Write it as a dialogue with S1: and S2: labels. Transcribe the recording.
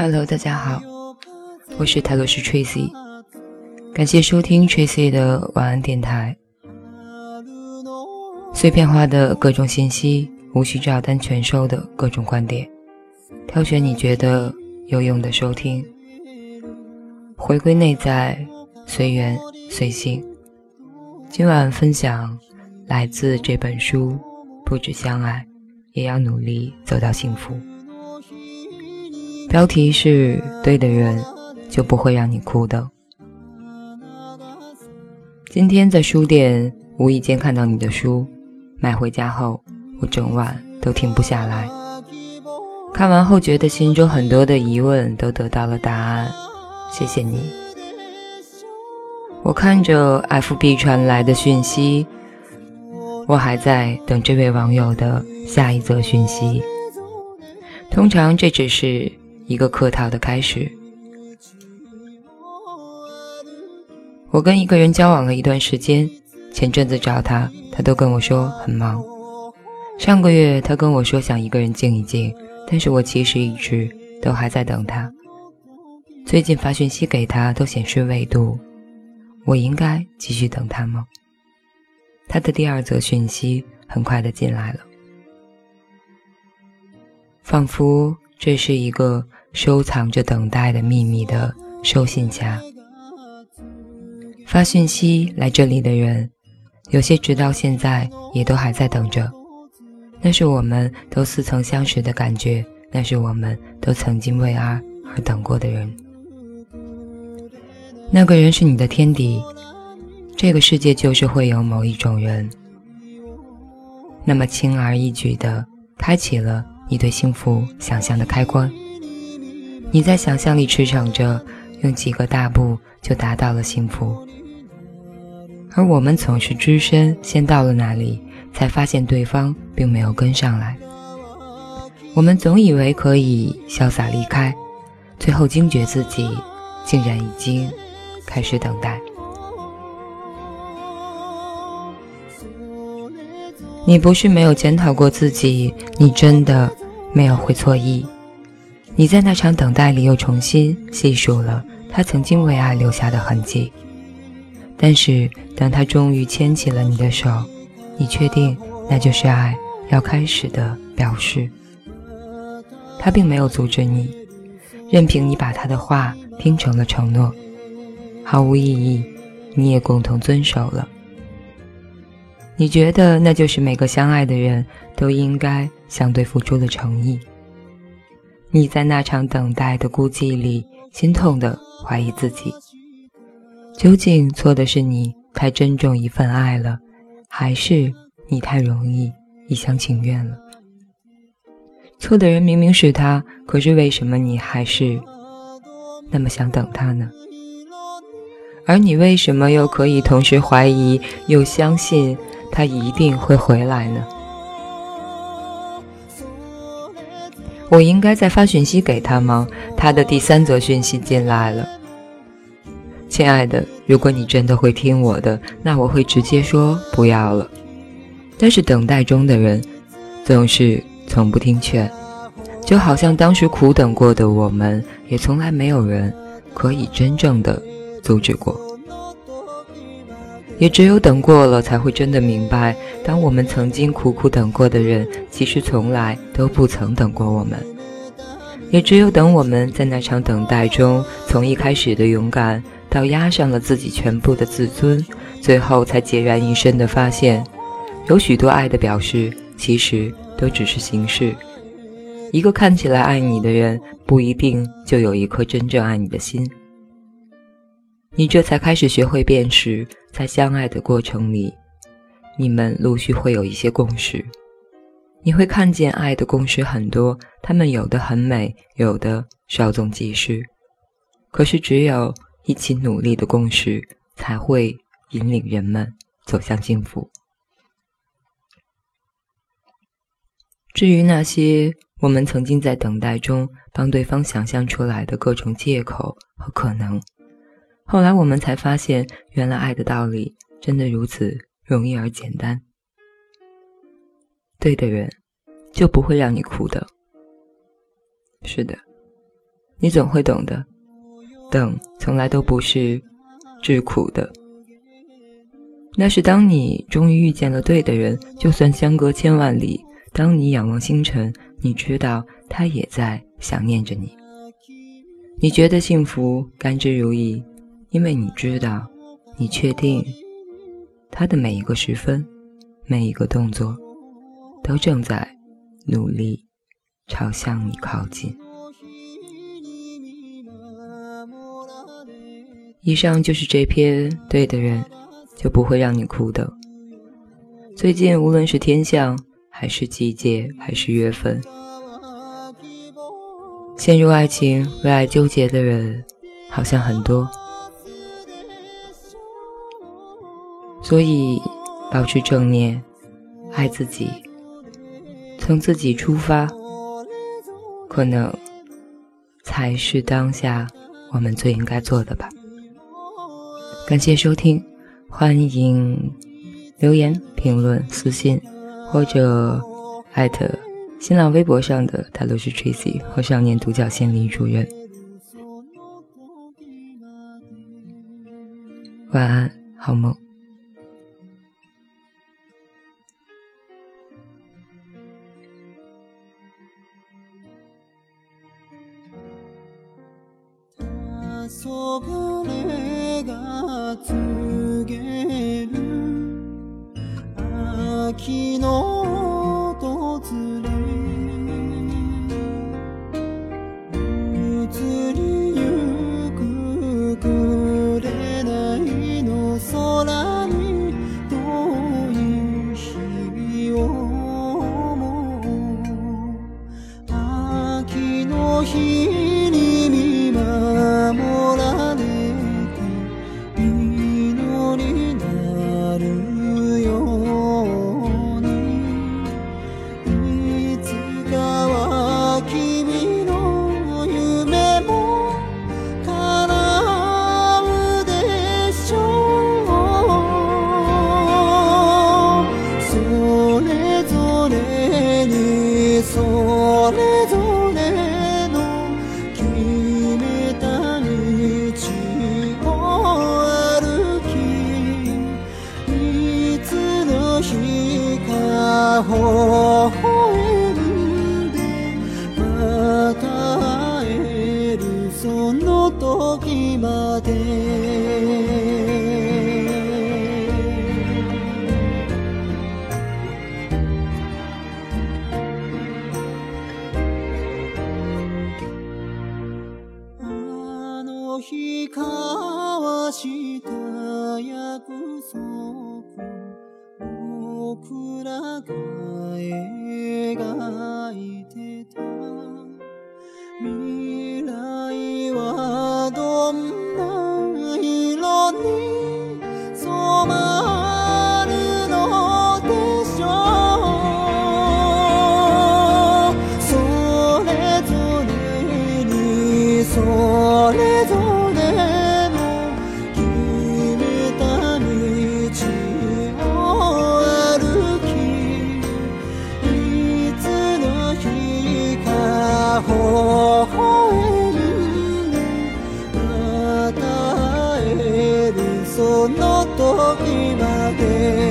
S1: Hello，大家好，我是泰罗斯 Tracy，感谢收听 Tracy 的晚安电台。碎片化的各种信息，无需照单全收的各种观点，挑选你觉得有用的收听，回归内在，随缘随性。今晚分享来自这本书：不止相爱，也要努力走到幸福。标题是对的人就不会让你哭的。今天在书店无意间看到你的书，买回家后我整晚都停不下来。看完后觉得心中很多的疑问都得到了答案，谢谢你。我看着 FB 传来的讯息，我还在等这位网友的下一则讯息。通常这只是。一个客套的开始。我跟一个人交往了一段时间，前阵子找他，他都跟我说很忙。上个月他跟我说想一个人静一静，但是我其实一直都还在等他。最近发讯息给他都显示未读，我应该继续等他吗？他的第二则讯息很快的进来了，仿佛这是一个。收藏着等待的秘密的收信夹，发讯息来这里的人，有些直到现在也都还在等着。那是我们都似曾相识的感觉，那是我们都曾经为爱而等过的人。那个人是你的天敌，这个世界就是会有某一种人，那么轻而易举的开启了你对幸福想象的开关。你在想象力驰骋着，用几个大步就达到了幸福，而我们总是只身先到了那里，才发现对方并没有跟上来。我们总以为可以潇洒离开，最后惊觉自己竟然已经开始等待。你不是没有检讨过自己，你真的没有会错意。你在那场等待里又重新细数了他曾经为爱留下的痕迹，但是当他终于牵起了你的手，你确定那就是爱要开始的表示。他并没有阻止你，任凭你把他的话听成了承诺，毫无意义，你也共同遵守了。你觉得那就是每个相爱的人都应该相对付出的诚意。你在那场等待的孤寂里，心痛的怀疑自己：究竟错的是你太珍重一份爱了，还是你太容易一厢情愿了？错的人明明是他，可是为什么你还是那么想等他呢？而你为什么又可以同时怀疑又相信他一定会回来呢？我应该再发讯息给他吗？他的第三则讯息进来了。亲爱的，如果你真的会听我的，那我会直接说不要了。但是等待中的人，总是从不听劝，就好像当时苦等过的我们，也从来没有人可以真正的阻止过。也只有等过了，才会真的明白，当我们曾经苦苦等过的人，其实从来都不曾等过我们。也只有等我们在那场等待中，从一开始的勇敢，到压上了自己全部的自尊，最后才孑然一身的发现，有许多爱的表示，其实都只是形式。一个看起来爱你的人，不一定就有一颗真正爱你的心。你这才开始学会辨识，在相爱的过程里，你们陆续会有一些共识。你会看见爱的共识很多，他们有的很美，有的稍纵即逝。可是，只有一起努力的共识，才会引领人们走向幸福。至于那些我们曾经在等待中帮对方想象出来的各种借口和可能，后来我们才发现，原来爱的道理真的如此容易而简单。对的人，就不会让你哭的。是的，
S2: 你总会懂的。等从来都不是至苦的，那是当你终于遇见了对的人，就算相隔千万里，当你仰望星辰，你知道他也在想念着你。你觉得幸福，甘之如饴，因为你知道，你确定，他的每一个时分，每一个动作，都正在努力朝向你靠近。以上就是这篇对的人，就不会让你哭的。最近无论是天象，还是季节，还是月份，陷入爱情为爱纠结的人好像很多。所以，保持正念，爱自己，从自己出发，可能才是当下我们最应该做的吧。感谢收听，欢迎留言、评论、私信或者艾特新浪微博上的大陆是 Tracy 和少年独角仙李主任。晚安，好梦。dragon. 時まで